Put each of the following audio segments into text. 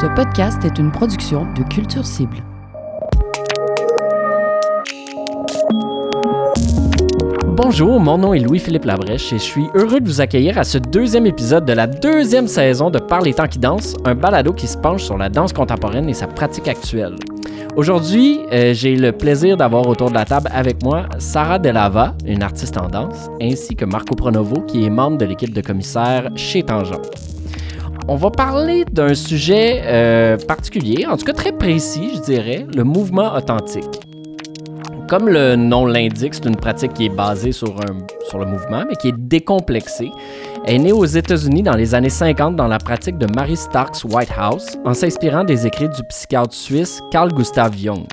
Ce podcast est une production de Culture Cible. Bonjour, mon nom est Louis-Philippe Labrèche et je suis heureux de vous accueillir à ce deuxième épisode de la deuxième saison de Par les temps qui dansent, un balado qui se penche sur la danse contemporaine et sa pratique actuelle. Aujourd'hui, euh, j'ai le plaisir d'avoir autour de la table avec moi Sarah Delava, une artiste en danse, ainsi que Marco Pronovo, qui est membre de l'équipe de commissaires chez Tangent. On va parler d'un sujet euh, particulier, en tout cas très précis, je dirais, le mouvement authentique. Comme le nom l'indique, c'est une pratique qui est basée sur, un, sur le mouvement, mais qui est décomplexée. Elle est née aux États-Unis dans les années 50 dans la pratique de Mary Starks Whitehouse, en s'inspirant des écrits du psychiatre suisse Carl Gustav Jung.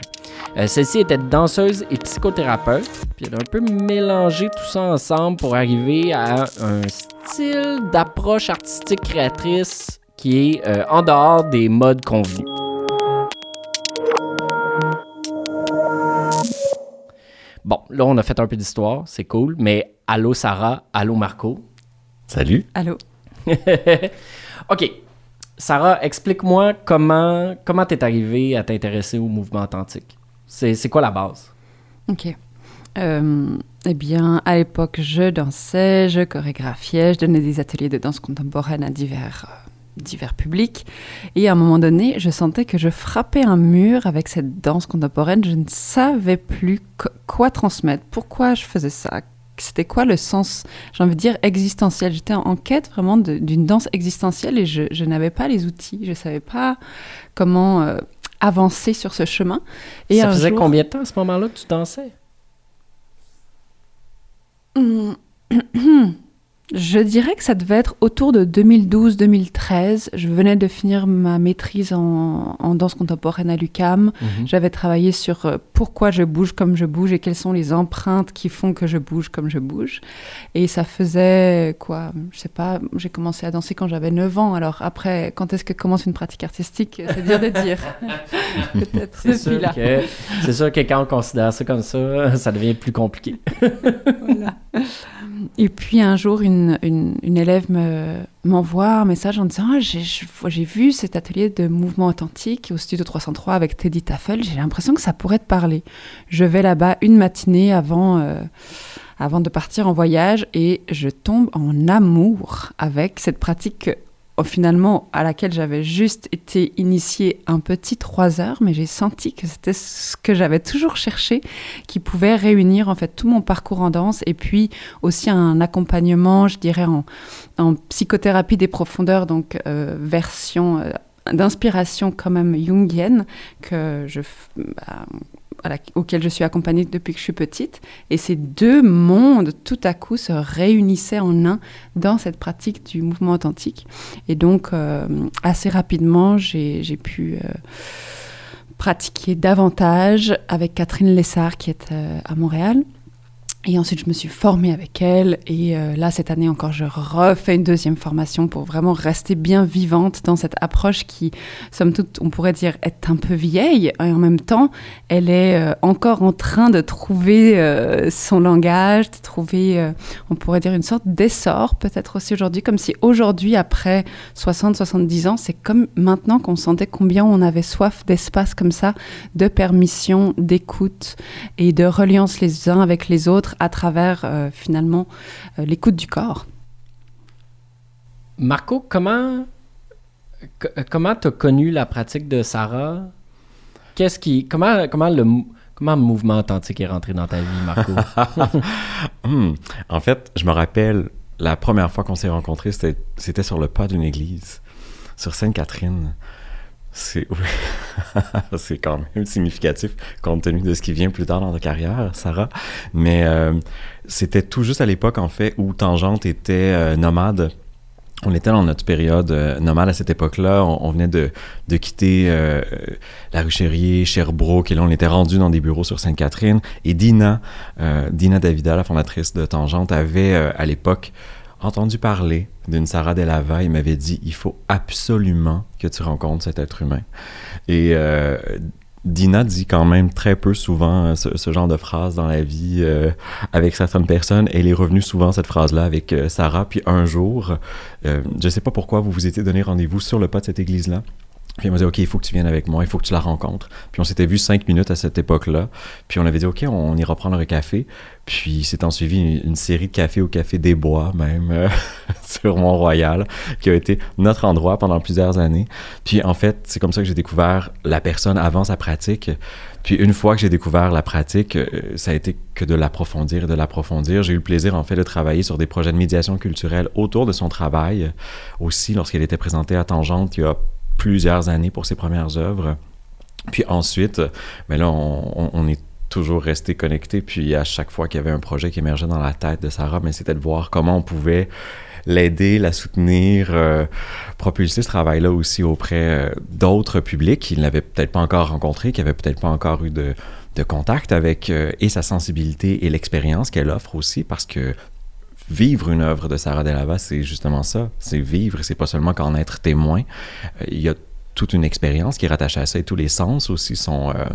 Euh, Celle-ci était danseuse et psychothérapeute, puis elle a un peu mélangé tout ça ensemble pour arriver à un style d'approche artistique créatrice qui est euh, en dehors des modes convenus. Bon, là, on a fait un peu d'histoire, c'est cool, mais allô Sarah, allô Marco. Salut. Allô? OK. Sarah, explique-moi comment comment t'es arrivée à t'intéresser au mouvement authentique. C'est quoi la base? OK. Euh, eh bien, à l'époque, je dansais, je chorégraphiais, je donnais des ateliers de danse contemporaine à divers, euh, divers publics. Et à un moment donné, je sentais que je frappais un mur avec cette danse contemporaine. Je ne savais plus qu- quoi transmettre, pourquoi je faisais ça, c'était quoi le sens, j'ai envie de dire, existentiel. J'étais en, quête vraiment d'une danse existentielle et je, je n'avais pas les outils, je ne savais pas comment euh, avancer sur ce chemin. Et ça faisait jour- combien de temps à ce moment-là que tu dansais? Je dirais que ça devait être autour de 2012-2013. Je venais de finir ma maîtrise en, en danse contemporaine à l'UCAM. J'avais travaillé sur euh, pourquoi je bouge comme je bouge et quelles sont les empreintes qui font que je bouge comme je bouge. Et ça faisait quoi Je sais pas, j'ai commencé à danser quand j'avais 9 ans. Alors après, quand est-ce que commence une pratique artistique? C'est dur de dire. Peut-être C'est sûr, là. que, c'est sûr que quand on considère ça comme ça, ça devient plus compliqué. Voilà. Et puis un jour, une, une, élève me- m'envoie un message en disant Ah, j'ai, vu cet atelier de mouvement authentique au studio 303 avec Teddy Taffel, j'ai l'impression que ça pourrait te parler. Je vais là-bas une matinée avant, euh, avant de partir en voyage et je tombe en amour avec cette pratique que, finalement à laquelle j'avais juste été initiée un petit trois heures, mais j'ai senti que c'était ce que j'avais toujours cherché qui pouvait réunir en fait tout mon parcours en danse et puis aussi un accompagnement, je dirais, en, psychothérapie des profondeurs, donc euh, version euh, d'inspiration quand même jungienne que je, bah, à la- auquel je suis accompagnée depuis que je suis petite. Et ces deux mondes, tout à coup, se réunissaient en un dans cette pratique du mouvement authentique. Et donc, euh, assez rapidement, j'ai pu... euh, pratiquer davantage avec Catherine Lessard qui est euh, à Montréal. Et ensuite, je me suis formée avec elle. Et euh, là, cette année encore, je refais une deuxième formation pour vraiment rester bien vivante dans cette approche qui, somme toute, on pourrait dire, est un peu vieille. Et en même temps, elle est euh, encore en train de trouver euh, son langage, de trouver, on pourrait dire, une sorte d'essor, peut-être aussi aujourd'hui, comme si aujourd'hui, après 60-70 ans, c'est comme maintenant qu'on sentait combien on avait soif d'espace comme ça, de permission, d'écoute et de reliance les uns avec les autres à travers euh, finalement euh, l'écoute du corps. Marco, comment co- comment t'as connu la pratique de Sarah? Qu'est-ce qui comment comment le comment le mouvement authentique est rentré dans ta vie, Marco? Hmm. En fait, je me rappelle, la première fois qu'on s'est rencontrés, c'était, c'était sur le pas d'une église, sur Sainte-Catherine. C'est, c'est quand même significatif compte tenu de ce qui vient plus tard dans ta carrière, Sarah. Mais euh, c'était tout juste à l'époque, en fait, où Tangente était euh, nomade. On était dans notre période euh, nomade à cette époque-là. On, venait de, de quitter la rue Sherbrooke, et là, on était rendu dans des bureaux sur Sainte-Catherine. Et Dina, Dina Davida, la fondatrice de Tangente, avait à l'époque entendu parler d'une Sarah Delava. Il m'avait dit il faut absolument que tu rencontres cet être humain. Et euh, Dina dit quand même très peu souvent euh, ce, genre de phrase dans la vie euh, avec certaines personnes. Elle est revenue souvent cette phrase-là avec Sarah. Puis un jour, je ne sais pas pourquoi vous vous étiez donné rendez-vous sur le pas de cette église-là. Puis elle m'a dit, OK, il faut que tu viennes avec moi, il faut que tu la rencontres. Puis on s'était vu cinq minutes à cette époque-là. Puis on avait dit, OK, on ira prendre un café. Puis s'est en suivi une, série de cafés au Café des Bois, même, euh, sur Mont-Royal, qui a été notre endroit pendant plusieurs années. Puis en fait, c'est comme ça que j'ai découvert la personne avant sa pratique. Puis une fois que j'ai découvert la pratique, euh, ça a été que de l'approfondir et de l'approfondir. J'ai eu le plaisir, en fait, de travailler sur des projets de médiation culturelle autour de son travail. Aussi, lorsqu'elle était présentée à Tangente, il y a plusieurs années pour ses premières œuvres. Puis ensuite, mais ben là, on, est toujours resté connecté. Puis à chaque fois qu'il y avait un projet qui émergeait dans la tête de Sarah, mais ben, c'était de voir comment on pouvait l'aider, la soutenir, euh, propulser ce travail-là aussi auprès euh, d'autres publics qu'il n'avait peut-être pas encore rencontrés, qui n'avaient peut-être pas encore eu de, de contact avec euh, et sa sensibilité et l'expérience qu'elle offre aussi, parce que vivre une œuvre de Sarah Delava, c'est justement ça. C'est vivre, c'est pas seulement qu'en être témoin. Euh, il y a toute une expérience qui est rattachée à ça et tous les sens aussi sont, euh,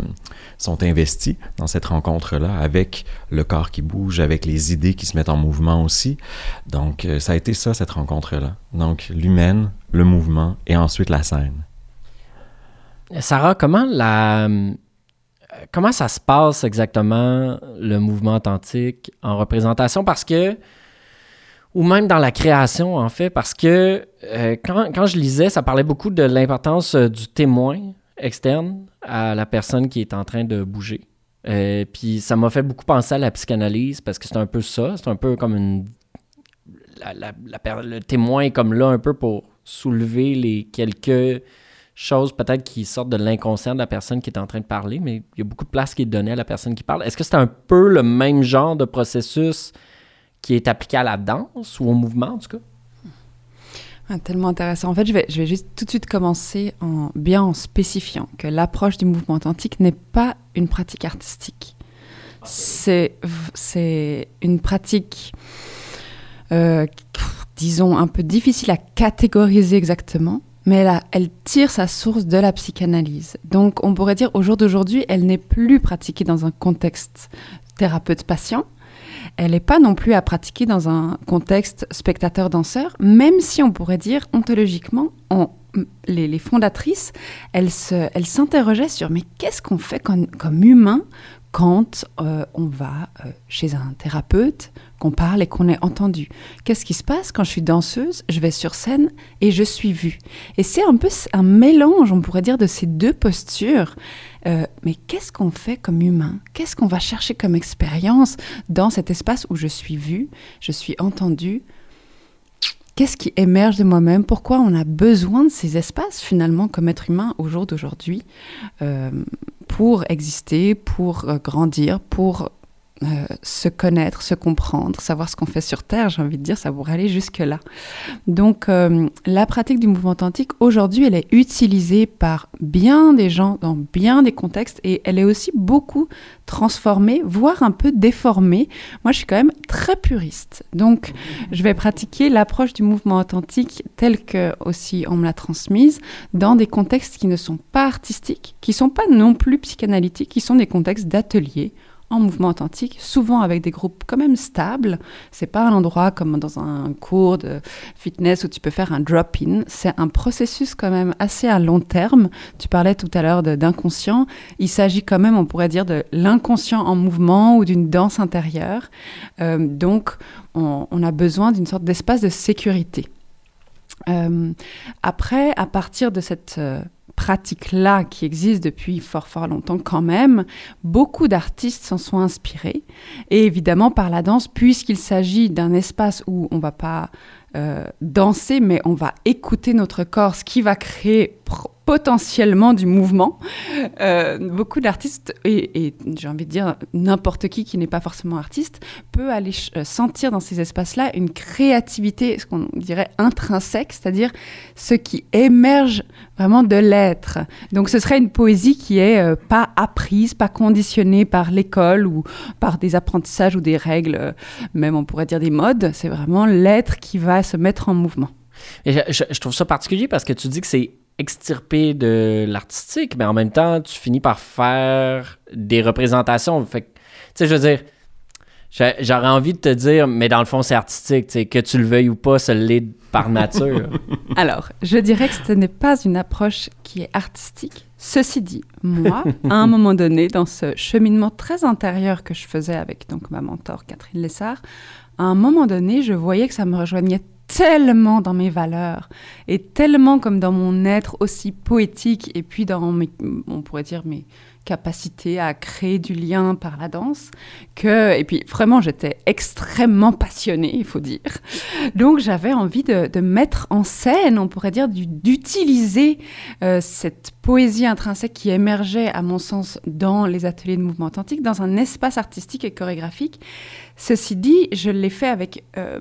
sont investis dans cette rencontre-là avec le corps qui bouge, avec les idées qui se mettent en mouvement aussi. Donc, euh, ça a été ça, cette rencontre-là. Donc, l'humaine, le mouvement et ensuite la scène. Sarah, comment la... Comment ça se passe exactement, le mouvement authentique en représentation? Parce que ou même dans la création, en fait, parce que euh, quand, je lisais, ça parlait beaucoup de l'importance euh, du témoin externe à la personne qui est en train de bouger. Euh, puis ça m'a fait beaucoup penser à la psychanalyse parce que c'est un peu ça, c'est un peu comme une... le témoin est comme là un peu pour soulever les quelques choses peut-être qui sortent de l'inconscient de la personne qui est en train de parler, mais il y a beaucoup de place qui est donnée à la personne qui parle. Est-ce que c'est un peu le même genre de processus qui est appliqué à la danse ou au mouvement, en tout cas? Ah, tellement intéressant. En fait, je vais, je vais juste tout de suite commencer en bien en spécifiant que l'approche du mouvement authentique n'est pas une pratique artistique. C'est, c'est une pratique, euh, disons, un peu difficile à catégoriser exactement, mais elle, elle, tire sa source de la psychanalyse. Donc, on pourrait dire, au jour d'aujourd'hui, elle n'est plus pratiquée dans un contexte thérapeute-patient, elle n'est pas non plus à pratiquer dans un contexte spectateur-danseur, même si on pourrait dire ontologiquement, les, fondatrices, elles s'interrogeaient sur mais qu'est-ce qu'on fait comme, humain quand euh, on va euh, chez un thérapeute, qu'on parle et qu'on est entendu? Qu'est-ce qui se passe quand je suis danseuse, je vais sur scène et je suis vue? Et c'est un peu un mélange, on pourrait dire, de ces deux postures euh, mais qu'est-ce qu'on fait comme humain? Qu'est-ce qu'on va chercher comme expérience dans cet espace où je suis vue, je suis entendue? Qu'est-ce qui émerge de moi-même? Pourquoi on a besoin de ces espaces finalement comme être humain au jour d'aujourd'hui euh, pour exister, pour euh, grandir, pour euh, se connaître, se comprendre, savoir ce qu'on fait sur Terre, j'ai envie de dire, ça pourrait aller jusque-là. Donc euh, la pratique du mouvement authentique, aujourd'hui, elle est utilisée par bien des gens dans bien des contextes et elle est aussi beaucoup transformée, voire un peu déformée. Moi, je suis quand même très puriste. Donc, je vais pratiquer l'approche du mouvement authentique telle que aussi on me l'a transmise dans des contextes qui ne sont pas artistiques, qui ne sont pas non plus psychanalytiques, qui sont des contextes d'ateliers en mouvement authentique, souvent avec des groupes quand même stables. C'est pas un endroit comme dans un cours de fitness où tu peux faire un drop-in. C'est un processus quand même assez à long terme. Tu parlais tout à l'heure d'inconscient. Il s'agit quand même, on pourrait dire, de l'inconscient en mouvement ou d'une danse intérieure. Euh, donc, on, a besoin d'une sorte d'espace de sécurité. Euh, après, à partir de cette euh, pratique-là qui existe depuis fort fort longtemps quand même, beaucoup d'artistes s'en sont inspirés. Et évidemment par la danse, puisqu'il s'agit d'un espace où on ne va pas euh, danser, mais on va écouter notre corps, ce qui va créer potentiellement du mouvement. Euh, beaucoup d'artistes, et, j'ai envie de dire n'importe qui qui n'est pas forcément artiste, peut aller euh, sentir dans ces espaces-là une créativité, ce qu'on dirait intrinsèque, c'est-à-dire ce qui émerge vraiment de l'être. Donc ce serait une poésie qui est euh, pas apprise, pas conditionnée par l'école ou par des apprentissages ou des règles, même on pourrait dire des modes. C'est vraiment l'être qui va se mettre en mouvement. Je trouve ça particulier parce que tu dis que c'est extirpé de l'artistique, mais en même temps, tu finis par faire des représentations. Fait tu sais, je veux dire, J'aurais envie de te dire, mais dans le fond, c'est artistique, tu sais, que tu le veuilles ou pas, ça l'est par nature. Alors, je dirais que ce n'est pas une approche qui est artistique. Ceci dit, moi, à un moment donné, dans ce cheminement très intérieur que je faisais avec donc ma mentor Catherine Lessard, à un moment donné, je voyais que ça me rejoignait tellement dans mes valeurs et tellement comme dans mon être aussi poétique et puis dans mes, on pourrait dire mes capacités à créer du lien par la danse que et puis vraiment j'étais extrêmement passionnée il faut dire. Donc j'avais envie de, mettre en scène on pourrait dire du- d'utiliser euh, cette poésie intrinsèque qui émergeait à mon sens dans les ateliers de mouvement authentique dans un espace artistique et chorégraphique. Ceci dit je l'ai fait avec euh,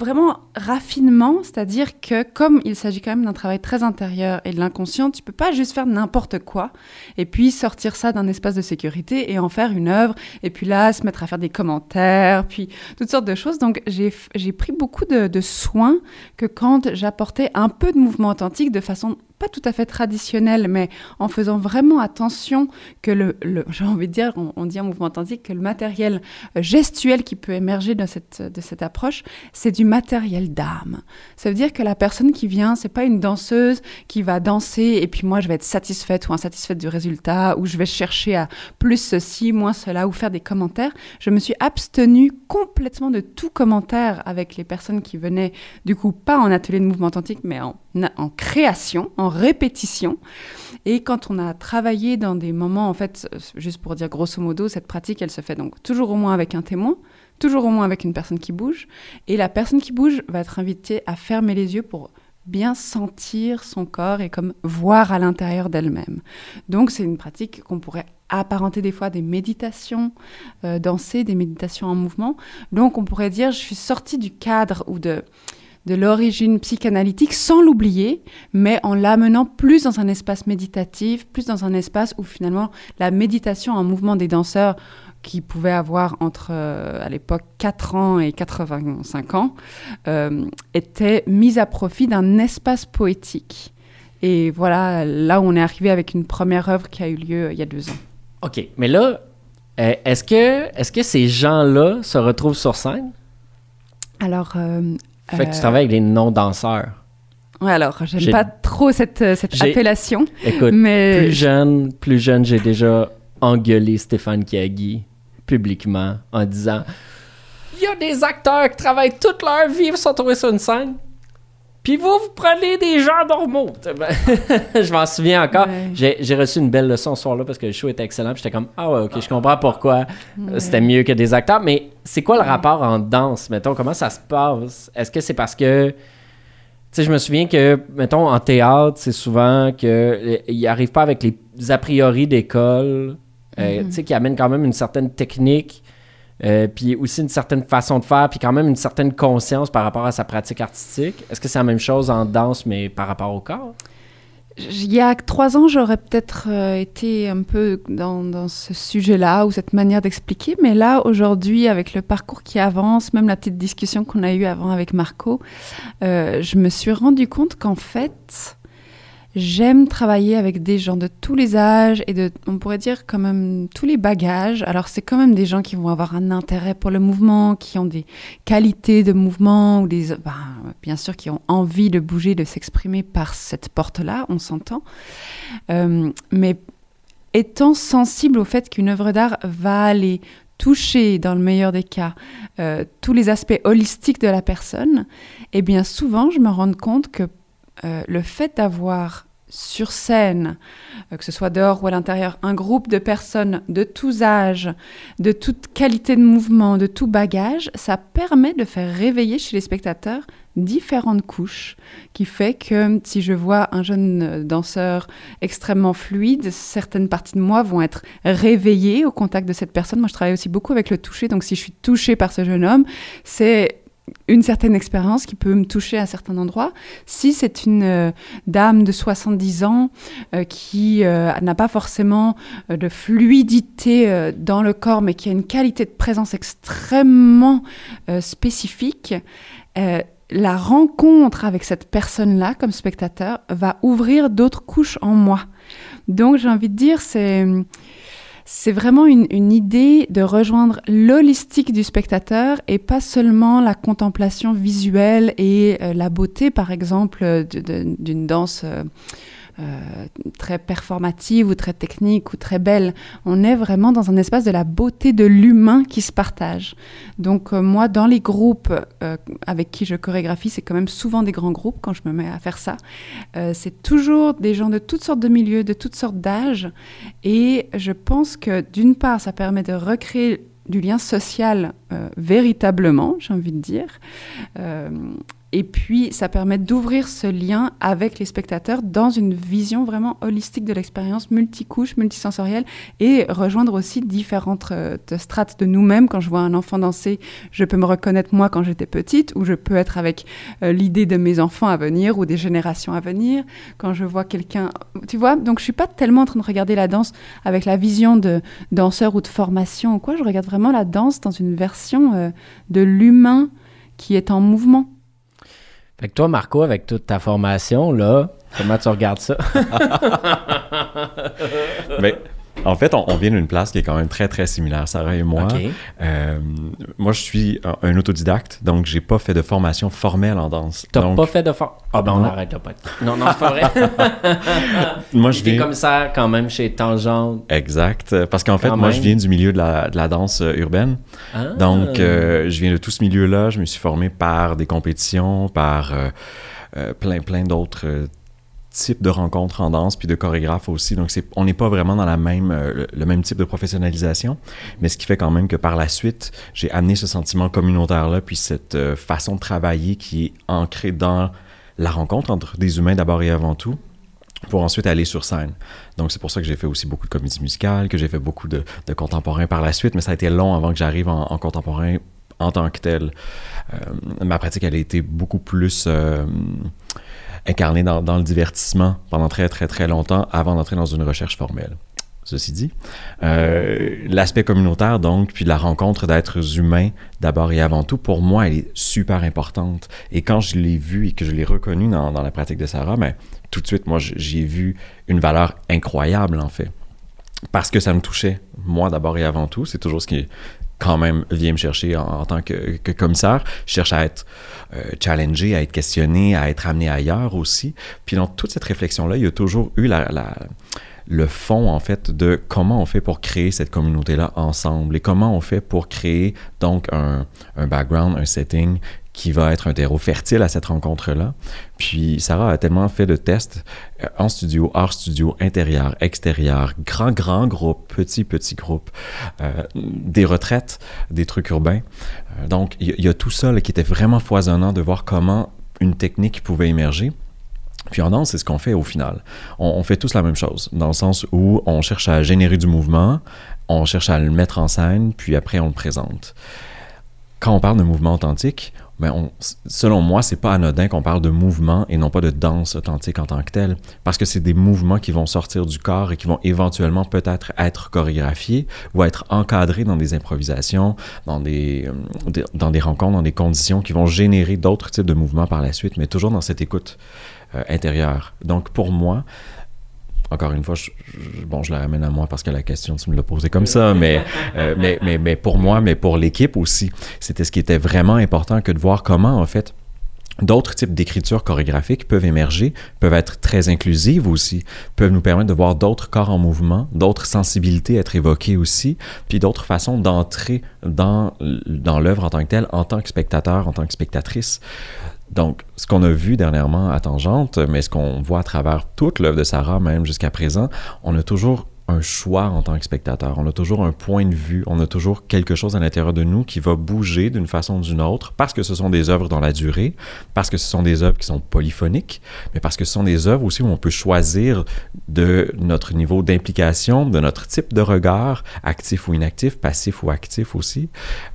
vraiment raffinement, c'est-à-dire que comme il s'agit quand même d'un travail très intérieur et de l'inconscient, tu peux pas juste faire n'importe quoi et puis sortir ça d'un espace de sécurité et en faire une œuvre et puis là se mettre à faire des commentaires, puis toutes sortes de choses. Donc j'ai pris beaucoup de, de soin que quand j'apportais un peu de mouvement authentique de façon pas tout à fait traditionnelle, mais en faisant vraiment attention que le, j'ai envie de dire, on, dit en mouvement que le matériel euh, gestuel qui peut émerger de cette, de cette approche, c'est du matériel d'âme. Ça veut dire que la personne qui vient, c'est pas une danseuse qui va danser et puis moi je vais être satisfaite ou insatisfaite du résultat ou je vais chercher à plus ceci, moins cela ou faire des commentaires. Je me suis abstenue complètement de tout commentaire avec les personnes qui venaient du coup pas en atelier de mouvement authentique mais en, en création, en répétition. Et quand on a travaillé dans des moments, en fait, juste pour dire grosso modo, cette pratique, elle se fait donc toujours au moins avec un témoin, toujours au moins avec une personne qui bouge. Et la personne qui bouge va être invitée à fermer les yeux pour bien sentir son corps et comme voir à l'intérieur d'elle-même. Donc c'est une pratique qu'on pourrait apparenter des fois à des méditations, euh, danser, des méditations en mouvement. Donc on pourrait dire je suis sortie du cadre ou de de l'origine psychanalytique sans l'oublier, mais en l'amenant plus dans un espace méditatif, plus dans un espace où finalement la méditation en mouvement des danseurs qui pouvaient avoir entre, euh, à l'époque, 4 ans et 85 ans, euh, était mise à profit d'un espace poétique. Et voilà, là où on est arrivé avec une première œuvre qui a eu lieu euh, il y a deux ans. OK, mais là, euh, est-ce que, est que ces gens-là se retrouvent sur scène? Alors, Fait que tu travailles avec des non-danseurs. ouais, alors, j'aime J'ai- pas trop cette, euh, cette appellation, Écoute, mais plus jeune, plus jeune, j'ai déjà engueulé Stéphane Kiagi publiquement en disant Il y a des acteurs qui travaillent toute leur vie pour se retrouver sur une scène. Puis vous, vous prenez des gens normaux. je m'en souviens encore. Ouais. J'ai reçu une belle leçon ce soir-là parce que le show était excellent. puis J'étais comme, ah ouais, ok, je comprends pourquoi euh, Ouais. c'était mieux que des acteurs. Mais c'est quoi le rapport en danse, mettons? Comment ça se passe? Est-ce que c'est parce que. Tu sais, je me souviens que, mettons, en théâtre, c'est souvent qu'ils n'arrivent pas avec les a priori d'école, euh, Mhm. tu sais, qui amènent quand même une certaine technique, euh, puis aussi une certaine façon de faire, puis quand même une certaine conscience par rapport à sa pratique artistique. Est-ce que c'est la même chose en danse, mais par rapport au corps? Il y a trois ans, j'aurais peut-être euh, été un peu dans, ce sujet-là ou cette manière d'expliquer, mais là, aujourd'hui, avec le parcours qui avance, même la petite discussion qu'on a eue avant avec Marco, euh, je me suis rendu compte qu'en fait, j'aime travailler avec des gens de tous les âges et de, on pourrait dire, quand même tous les bagages. Alors, c'est quand même des gens qui vont avoir un intérêt pour le mouvement, qui ont des qualités de mouvement ou des, ben, bien sûr, qui ont envie de bouger, de s'exprimer par cette porte-là, on s'entend. Euh, mais étant sensible au fait qu'une œuvre d'art va aller toucher, dans le meilleur des cas, euh, tous les aspects holistiques de la personne, eh bien souvent, je me rends compte que euh, le fait d'avoir sur scène, euh, que ce soit dehors ou à l'intérieur, un groupe de personnes de tous âges, de toute qualité de mouvement, de tout bagage, ça permet de faire réveiller chez les spectateurs différentes couches, qui fait que si je vois un jeune euh, danseur extrêmement fluide, certaines parties de moi vont être réveillées au contact de cette personne. Moi, je travaille aussi beaucoup avec le toucher, donc si je suis touchée par ce jeune homme, c'est une certaine expérience qui peut me toucher à certains endroits. Si c'est une euh, dame de 70 ans euh, qui euh, n'a pas forcément de fluidité dans le corps, mais qui a une qualité de présence extrêmement spécifique, la rencontre avec cette personne-là comme spectateur va ouvrir d'autres couches en moi. Donc j'ai envie de dire, c'est c'est vraiment une, une, idée de rejoindre l'holistique du spectateur et pas seulement la contemplation visuelle et euh, la beauté, par exemple, d'une danse. Euh, euh, très performative ou très technique ou très belle. On est vraiment dans un espace de la beauté de l'humain qui se partage. Donc euh, moi, dans les groupes euh, avec qui je chorégraphie, c'est quand même souvent des grands groupes quand je me mets à faire ça. c'est toujours des gens de toutes sortes de milieux, de toutes sortes d'âges. Et je pense que d'une part, ça permet de recréer du lien social véritablement, j'ai envie de dire. Et puis, ça permet d'ouvrir ce lien avec les spectateurs dans une vision vraiment holistique de l'expérience, multicouche, multisensorielle, et rejoindre aussi différentes euh, strates de nous-mêmes. Quand je vois un enfant danser, je peux me reconnaître moi quand j'étais petite, ou je peux être avec euh, l'idée de mes enfants à venir ou des générations à venir. Quand je vois quelqu'un, tu vois, donc je suis pas tellement en train de regarder la danse avec la vision de danseur ou de formation ou quoi. Je regarde vraiment la danse dans une version euh, de l'humain qui est en mouvement. Fait que toi, Marco, avec toute ta formation, là, comment tu regardes ça? Mais en fait, on, vient d'une place qui est quand même très, très similaire, Sarah et moi. Euh, moi, je suis un, autodidacte, donc j'ai pas fait de formation formelle en danse. T'as pas fait de formation? Ah ben, on arrête là, pas. Non, non, c'est pas vrai. moi, je viens... comme ça, quand même, chez Tangente. Exact. Parce qu'en fait, moi, je viens du milieu de la, de la danse euh, urbaine. Ah. Donc, euh, je viens de tout ce milieu-là. Je me suis formé par des compétitions, par... plein, plein d'autres type de rencontre en danse puis de chorégraphe aussi. Donc, c'est, on n'est pas vraiment dans la même, euh, le même type de professionnalisation, mais ce qui fait quand même que par la suite, j'ai amené ce sentiment communautaire-là, puis cette euh, façon de travailler qui est ancrée dans la rencontre entre des humains d'abord et avant tout, pour ensuite aller sur scène. Donc, c'est pour ça que j'ai fait aussi beaucoup de comédie musicale, que j'ai fait beaucoup de, de contemporain par la suite, mais ça a été long avant que j'arrive en, contemporain en tant que tel. Euh, ma pratique, elle a été beaucoup plus incarné dans, le divertissement pendant très, très, très longtemps avant d'entrer dans une recherche formelle. Ceci dit, euh, l'aspect communautaire, donc, puis la rencontre d'êtres humains, d'abord et avant tout, pour moi, elle est super importante. Et quand je l'ai vu et que je l'ai reconnu dans, la pratique de Sarah, ben, tout de suite, moi, j'ai vu une valeur incroyable, en fait. Parce que ça me touchait, moi, d'abord et avant tout. C'est toujours ce qui, quand même vient me chercher en, tant que, commissaire. Je cherche à être euh, challengé, à être questionné, à être amené ailleurs aussi. Puis dans toute cette réflexion-là, il y a toujours eu la, le fond, en fait, de comment on fait pour créer cette communauté-là ensemble et comment on fait pour créer donc un, un background, un setting qui va être un terreau fertile à cette rencontre-là. Puis Sarah a tellement fait de tests euh, en studio, hors studio, intérieur, extérieur, grand, grand groupe, petit, petit groupe, euh, des retraites, des trucs urbains. Euh, donc, il y, a tout ça qui était vraiment foisonnant de voir comment une technique pouvait émerger. Puis en danse, c'est ce qu'on fait au final. On, on, fait tous la même chose, dans le sens où on cherche à générer du mouvement, on cherche à le mettre en scène, puis après on le présente. Quand on parle de mouvement authentique, ben on, selon moi, c'est pas anodin qu'on parle de mouvement et non pas de danse authentique en tant que telle, parce que c'est des mouvements qui vont sortir du corps et qui vont éventuellement peut-être être chorégraphiés ou être encadrés dans des improvisations, dans des, euh, dans des rencontres, dans des conditions qui vont générer d'autres types de mouvements par la suite, mais toujours dans cette écoute euh, intérieure. Donc pour moi, encore une fois, je, bon, je la ramène à moi parce que la question, tu me l'as posée comme ça, mais, euh, mais, mais, mais, pour moi, mais pour l'équipe aussi, c'était ce qui était vraiment important que de voir comment, en fait, D'autres types d'écriture chorégraphiques peuvent émerger, peuvent être très inclusives aussi, peuvent nous permettre de voir d'autres corps en mouvement, d'autres sensibilités être évoquées aussi, puis d'autres façons d'entrer dans, dans l'œuvre en tant que telle, en tant que spectateur, en tant que spectatrice. Donc, ce qu'on a vu dernièrement à Tangente, mais ce qu'on voit à travers toute l'œuvre de Sarah, même jusqu'à présent, on a toujours un choix en tant que spectateur. On a toujours un point de vue, on a toujours quelque chose à l'intérieur de nous qui va bouger d'une façon ou d'une autre parce que ce sont des œuvres dans la durée, parce que ce sont des œuvres qui sont polyphoniques, mais parce que ce sont des œuvres aussi où on peut choisir de notre niveau d'implication, de notre type de regard, actif ou inactif, passif ou actif aussi.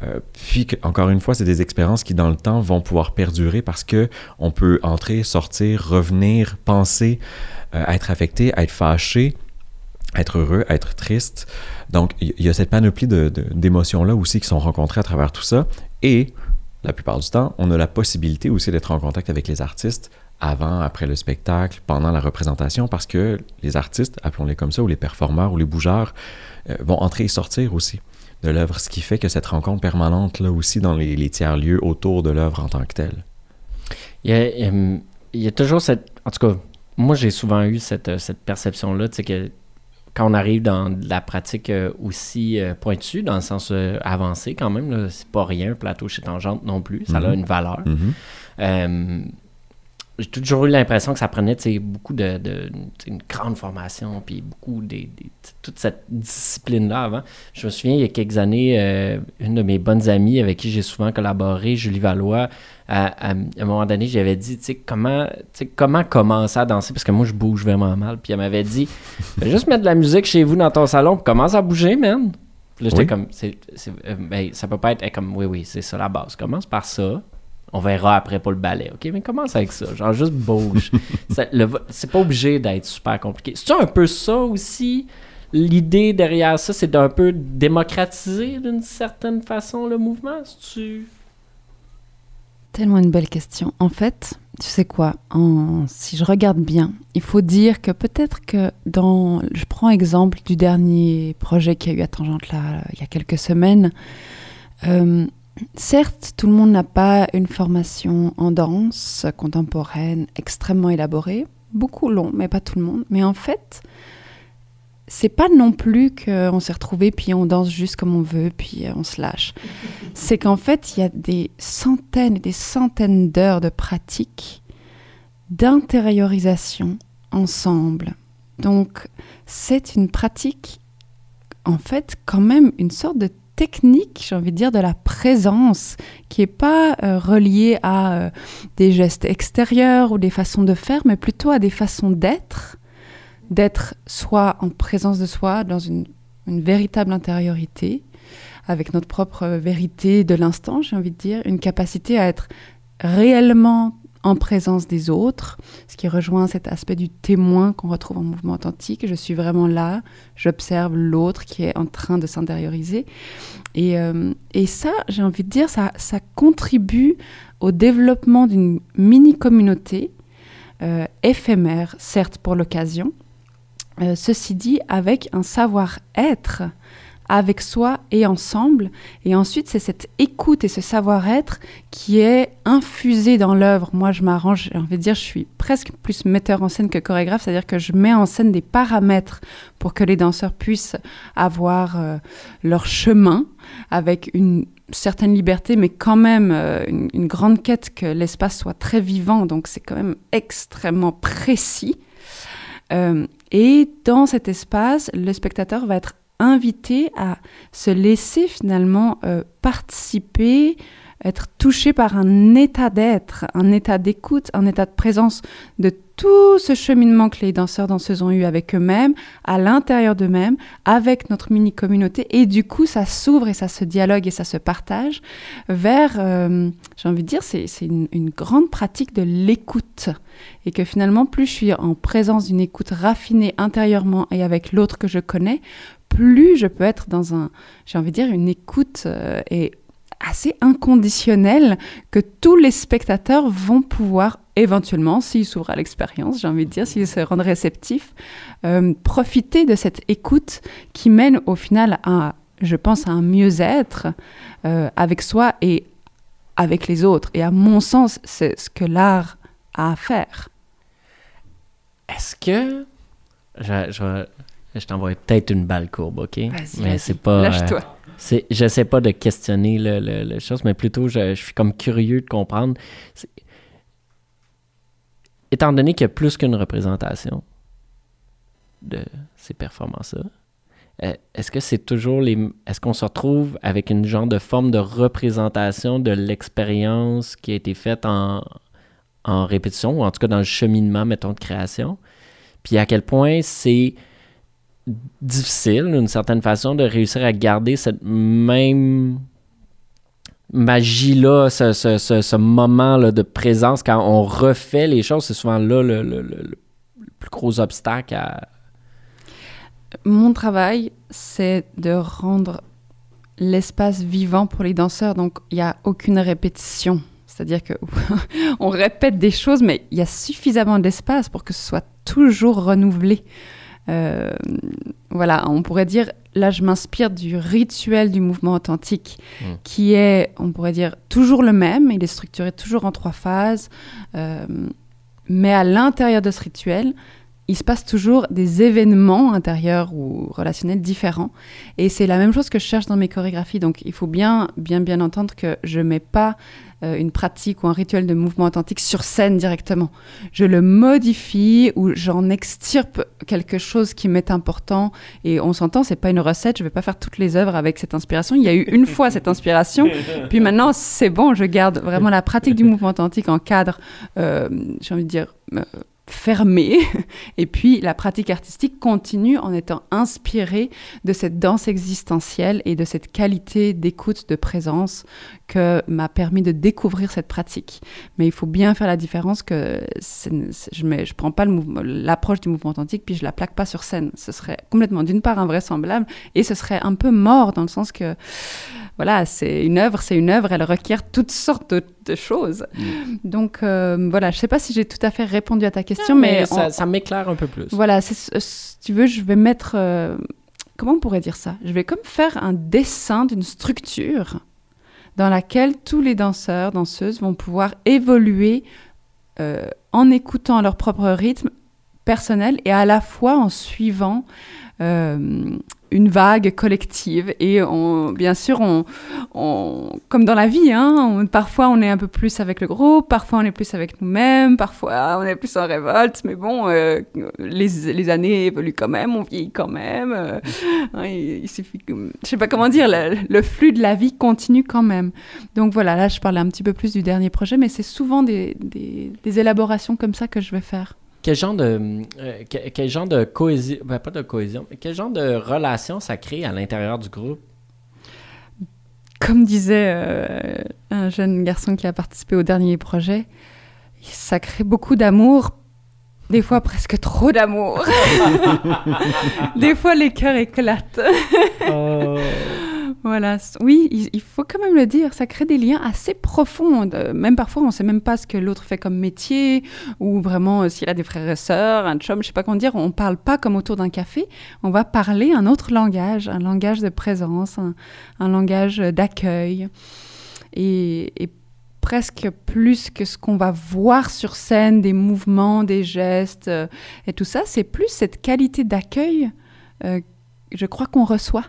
Euh, puis, encore une fois, c'est des expériences qui, dans le temps, vont pouvoir perdurer parce que on peut entrer, sortir, revenir, penser, euh, être affecté, être fâché, être heureux, être triste. Donc, il y, a cette panoplie d'émotions-là aussi qui sont rencontrées à travers tout ça. Et la plupart du temps, on a la possibilité aussi d'être en contact avec les artistes avant, après le spectacle, pendant la représentation, parce que les artistes, appelons-les comme ça, ou les performeurs ou les bougeurs, euh, vont entrer et sortir aussi de l'œuvre, ce qui fait que cette rencontre permanente, là aussi, dans les, tiers-lieux autour de l'œuvre en tant que telle. Il y, a, il y a toujours cette... En tout cas, moi, j'ai souvent eu cette, cette perception-là, tu sais, que quand on arrive dans la pratique euh, aussi euh, pointue, dans le sens euh, avancé quand même, c'est pas rien, un plateau chez Tangente non plus, ça a mhm. une valeur. Mhm j'ai toujours eu l'impression que ça prenait beaucoup de, de une grande formation, puis beaucoup de, toute cette discipline-là avant. Je me souviens, il y a quelques années, euh, une de mes bonnes amies avec qui j'ai souvent collaboré, Julie Valois, à, un moment donné, j'avais dit, tu sais, comment, comment commencer à danser, parce que moi, je bouge vraiment mal. Puis elle m'avait dit, juste mettre de la musique chez vous dans ton salon, commence à bouger, man. Puis là, j'étais comme, c'est, euh, ben, ça peut pas être comme, oui, oui, c'est ça la base. Commence par ça, on verra après pour le ballet, OK? Mais commence avec ça. Genre, juste bouge. c'est pas obligé d'être super compliqué. C'est un peu ça aussi? L'idée derrière ça, c'est d'un peu démocratiser d'une certaine façon le mouvement? tu Tellement une belle question. En fait, tu sais quoi, si je regarde bien, il faut dire que peut-être que dans... Je prends exemple du dernier projet qu'il y a eu à Tangente là, il y a quelques semaines. Euh, Certes, tout le monde n'a pas une formation en danse contemporaine extrêmement élaborée. Beaucoup l'ont, mais pas tout le monde. Mais en fait, c'est pas non plus qu'on s'est retrouvé puis on danse juste comme on veut puis euh, on se lâche. C'est qu'en fait, il y a des centaines et des centaines d'heures de pratique, d'intériorisation ensemble. Donc, c'est une pratique, en fait, quand même une sorte de technique, j'ai envie de dire, de la présence, qui n'est pas euh, reliée à euh, des gestes extérieurs ou des façons de faire, mais plutôt à des façons d'être, d'être soit en présence de soi, dans une, véritable intériorité, avec notre propre vérité de l'instant, j'ai envie de dire, une capacité à être réellement en présence des autres, ce qui rejoint cet aspect du témoin qu'on retrouve en mouvement authentique. Je suis vraiment là, j'observe l'autre qui est en train de s'intérioriser. Et, euh, ça, j'ai envie de dire, ça, ça contribue au développement d'une mini-communauté euh, éphémère, certes pour l'occasion, euh, ceci dit, avec un savoir-être avec soi et ensemble. Et ensuite, c'est cette écoute et ce savoir-être qui est infusé dans l'œuvre. Moi, je m'arrange, j'ai envie de dire, je suis presque plus metteur en scène que chorégraphe, c'est-à-dire que je mets en scène des paramètres pour que les danseurs puissent avoir euh, leur chemin avec une certaine liberté, mais quand même euh, une, grande quête que l'espace soit très vivant. Donc, c'est quand même extrêmement précis. Euh, et dans cet espace, le spectateur va être invité à se laisser finalement euh, participer, être touché par un état d'être, un état d'écoute, un état de présence de tout ce cheminement que les danseurs danseuses ont eu avec eux-mêmes, à l'intérieur d'eux-mêmes, avec notre mini-communauté. Et du coup, ça s'ouvre et ça se dialogue et ça se partage vers, euh, j'ai envie de dire, c'est une, une, grande pratique de l'écoute. Et que finalement, plus je suis en présence d'une écoute raffinée intérieurement et avec l'autre que je connais, plus je peux être dans un, j'ai envie de dire, une écoute euh, et assez inconditionnelle que tous les spectateurs vont pouvoir éventuellement, s'ils s'ouvrent à l'expérience, j'ai envie de dire, s'ils se rendent réceptifs, euh, profiter de cette écoute qui mène au final à, je pense, à un mieux-être euh, avec soi et avec les autres. Et à mon sens, c'est ce que l'art a à faire. Est-ce que... Je, je, je t'envoie peut-être une balle courbe, OK? Mais c'est pas. Lâche-toi. Euh, c'est, je sais pas de questionner le, le, chose, mais plutôt je, suis comme curieux de comprendre. Étant donné qu'il y a plus qu'une représentation de ces performances-là, euh, est-ce que c'est toujours les. Est-ce qu'on se retrouve avec une genre de forme de représentation de l'expérience qui a été faite en, en répétition, ou en tout cas dans le cheminement, mettons, de création? Puis à quel point c'est difficile, d'une certaine façon, de réussir à garder cette même magie-là, ce, moment là, de présence quand on refait les choses. C'est souvent là le, plus gros obstacle à... Mon travail, c'est de rendre l'espace vivant pour les danseurs. Donc, il n'y a aucune répétition. C'est-à-dire que on répète des choses, mais il y a suffisamment d'espace pour que ce soit toujours renouvelé. Euh, voilà, on pourrait dire, là je m'inspire du rituel du mouvement authentique, Mm. qui est, on pourrait dire, toujours le même, il est structuré toujours en trois phases, euh, mais à l'intérieur de ce rituel, il se passe toujours des événements intérieurs ou relationnels différents. Et c'est la même chose que je cherche dans mes chorégraphies. Donc il faut bien, bien, bien entendre que je mets pas euh, une pratique ou un rituel de mouvement authentique sur scène directement. Je le modifie ou j'en extirpe quelque chose qui m'est important. Et on s'entend, c'est pas une recette. Je vais pas faire toutes les œuvres avec cette inspiration. Il y a eu une fois cette inspiration. Puis maintenant, c'est bon. Je garde vraiment la pratique du mouvement authentique en cadre. euh, J'ai envie de dire. euh, fermé et puis la pratique artistique continue en étant inspirée de cette danse existentielle et de cette qualité d'écoute de présence que m'a permis de découvrir cette pratique. Mais il faut bien faire la différence que je ne prends pas l'approche du mouvement authentique puis je la plaque pas sur scène. Ce serait complètement d'une part invraisemblable et ce serait un peu mort dans le sens que voilà, c'est une œuvre, c'est une œuvre, elle requiert toutes sortes de, de choses. Donc euh, voilà, je sais pas si j'ai tout à fait répondu à ta question, mais, mais ça, m'éclaire un peu plus. voilà, c'est- si tu veux, je vais mettre, euh, comment on pourrait dire ça? Je vais comme faire un dessin d'une structure dans laquelle tous les danseurs, danseuses vont pouvoir évoluer euh, en écoutant leur propre rythme personnel et à la fois en suivant euh, une vague collective. Et bien sûr, on, comme dans la vie, hein, parfois on est un peu plus avec le groupe, parfois on est plus avec nous-mêmes, parfois on est plus en révolte, mais bon, euh, les, les années évoluent quand même, on vieillit quand même. euh, hein, il, suffit que, je sais pas comment dire, le, flux de la vie continue quand même. Donc voilà, là je parlais un petit peu plus du dernier projet, mais c'est souvent des, des élaborations comme ça que je vais faire. Quel genre de, euh, que- quel genre de cohésion, ben, pas de cohésion, mais quel genre de relation ça crée à l'intérieur du groupe? Comme disait euh, un jeune garçon qui a participé au dernier projet, ça crée beaucoup d'amour, des fois presque trop d'amour. des fois les cœurs éclatent. Voilà, oui, il, faut quand même le dire, ça crée des liens assez profonds. Euh, Même parfois, on ne sait même pas ce que l'autre fait comme métier, ou vraiment euh, s'il a des frères et sœurs, un chum, je sais pas comment dire. On ne parle pas comme autour d'un café, on va parler un autre langage, un langage de présence, un, langage d'accueil. Et, presque plus que ce qu'on va voir sur scène, des mouvements, des gestes euh, et tout ça, c'est plus cette qualité d'accueil, je crois qu'on reçoit.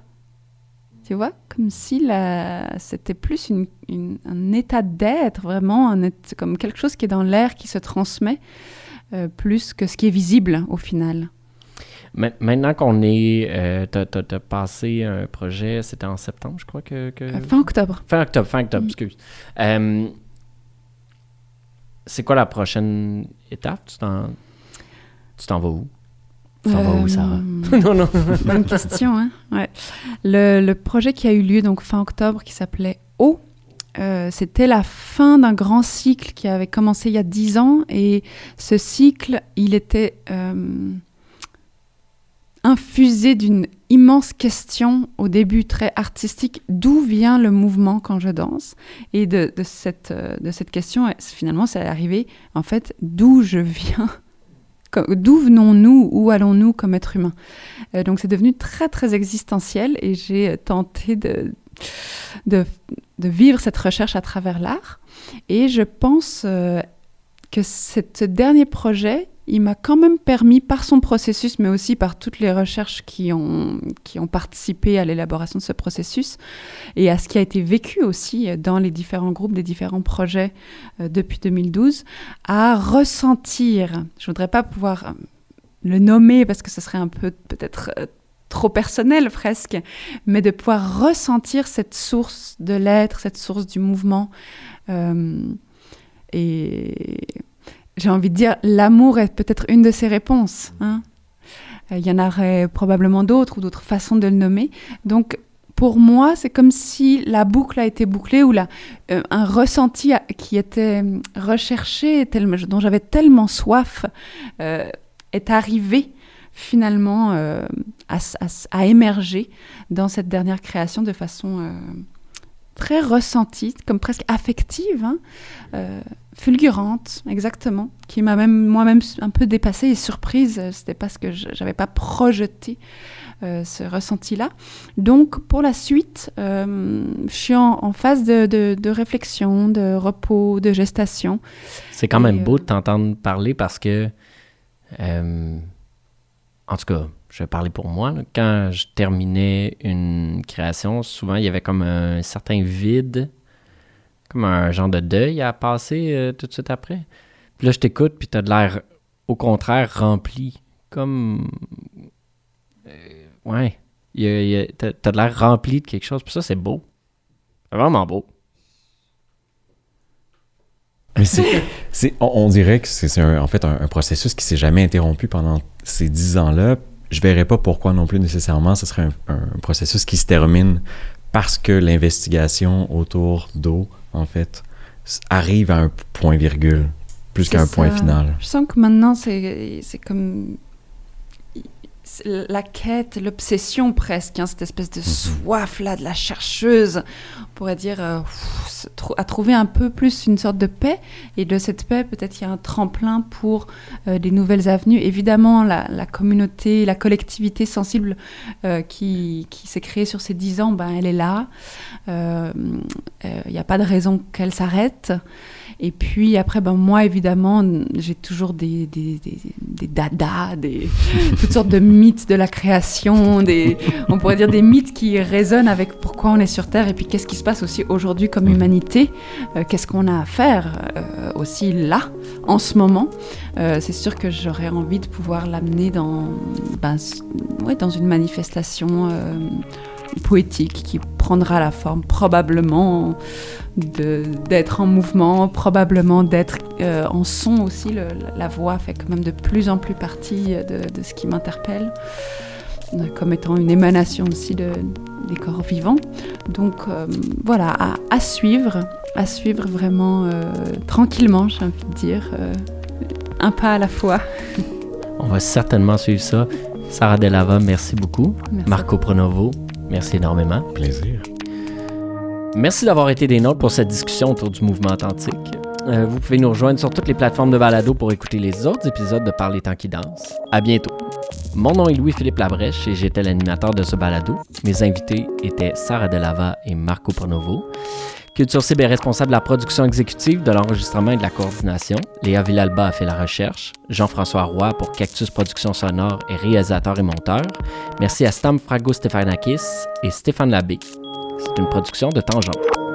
Tu vois, comme si la... c'était plus une- une- un état d'être, vraiment, un comme quelque chose qui est dans l'air, qui se transmet, euh, plus que ce qui est visible au final. Ma- Maintenant qu'on est, euh, t'as, t'as- t'as passé un projet, c'était en septembre, je crois que. que- Euh, fin octobre. Fin octobre, fin octobre, Mm. excuse. Euh, c'est quoi la prochaine étape? Tu t'en, tu t'en vas où? Où, Euh, Sarah? non, non. Bonne question, hein? Ouais. Le, le projet qui a eu lieu donc fin octobre, qui s'appelait O, euh, c'était la fin d'un grand cycle qui avait commencé il y a dix ans. Et ce cycle, il était euh, infusé d'une immense question, au début très artistique, d'où vient le mouvement quand je danse Et de, de cette, de cette question, finalement, c'est arrivé, en fait, d'où je viens D'où venons-nous Où allons-nous comme êtres humains? Euh, Donc c'est devenu très très existentiel et j'ai tenté de, de, vivre cette recherche à travers l'art. Et je pense euh, que ce dernier projet, il m'a quand même permis, par son processus, mais aussi par toutes les recherches qui ont, participé à l'élaboration de ce processus, et à ce qui a été vécu aussi euh, dans les différents groupes des différents projets euh, depuis 2012, à ressentir, je voudrais pas pouvoir euh, le nommer parce que ce serait un peu peut-être trop personnel presque, mais de pouvoir ressentir cette source de l'être, cette source du mouvement. Et j'ai envie de dire, l'amour est peut-être une de ces réponses. hein. Euh, Il y en aurait probablement d'autres ou d'autres façons de le nommer. Donc, pour moi, c'est comme si la boucle a été bouclée ou euh, un ressenti qui était euh, recherché, dont j'avais tellement soif, est arrivé finalement à, émerger dans cette dernière création de façon très ressentie, comme presque affective, hein, euh, fulgurante, exactement, qui m'a même moi-même un peu dépassée et surprise. C'était parce que j'avais pas projeté euh, ce ressenti-là. Donc, pour la suite, euh, je suis en, phase de, de, réflexion, de repos, de gestation. C'est quand même beau de t'entendre parler parce que, en tout cas, je vais parler pour moi. Quand je terminais une création, souvent il y avait comme un certain vide, comme un genre de deuil à passer euh, tout de suite après. Puis là, je t'écoute, puis t'as de l'air, au contraire, rempli. Comme. Euh, ouais. t'as, de l'air rempli de quelque chose. Puis ça, c'est beau. C'est vraiment beau. C'est, on, dirait que c'est, en fait un, processus qui s'est jamais interrompu pendant ces dix ans-là je verrais pas pourquoi non plus nécessairement ce serait un, processus qui se termine parce que l'investigation autour d'eau, en fait, arrive à un point virgule plus qu'à un point final. Je sens que maintenant, c'est comme la quête, l'obsession presque, hein, cette espèce de mhm. soif-là de la chercheuse, on pourrait dire, euh, à trouver un peu plus une sorte de paix. Et de cette paix, peut-être il y a un tremplin pour euh, des nouvelles avenues. Évidemment, la, communauté, la collectivité sensible euh, qui, qui s'est créée sur ces dix ans, ben, elle est là. Il n'y a pas de raison qu'elle s'arrête. Et puis après, ben, moi, évidemment, j'ai toujours des, des, des, des dadas, des, toutes sortes de mythes de la création, des, on pourrait dire des mythes qui résonnent avec pourquoi on est sur Terre et puis qu'est-ce qui se passe aussi aujourd'hui comme humanité, euh, qu'est-ce qu'on a à faire euh, aussi là, en ce moment. Euh, c'est sûr que j'aurais envie de pouvoir l'amener dans, ben, ouais, dans une manifestation poétique qui prendra la forme probablement d'être en mouvement, probablement d'être euh, en son aussi. la voix fait quand même de plus en plus partie de, ce qui m'interpelle, euh, comme étant une émanation aussi de, des corps vivants. Donc euh, voilà, à, suivre, à suivre vraiment tranquillement, j'ai envie de dire, un pas à la fois. On va certainement suivre ça. Sarah Delava, merci beaucoup. Marco Pronovo, merci énormément. Plaisir. Merci d'avoir été des nôtres pour cette discussion autour du mouvement authentique. Euh, vous pouvez nous rejoindre sur toutes les plateformes de balado pour écouter les autres épisodes de Parler temps qui danse. À bientôt. Mon nom est Louis-Philippe Labrèche et j'étais l'animateur de ce balado. Mes invités étaient Sarah Delava et Marco Pronovo. Culture Cible est responsable de la production exécutive, de l'enregistrement et de la coordination. Léa Villalba a fait la recherche. Jean-François Roy pour Cactus Production Sonore est réalisateur et monteur. Merci à Stam Frago Stefanakis et Stéphane Labbé. C'est une production de Tangente.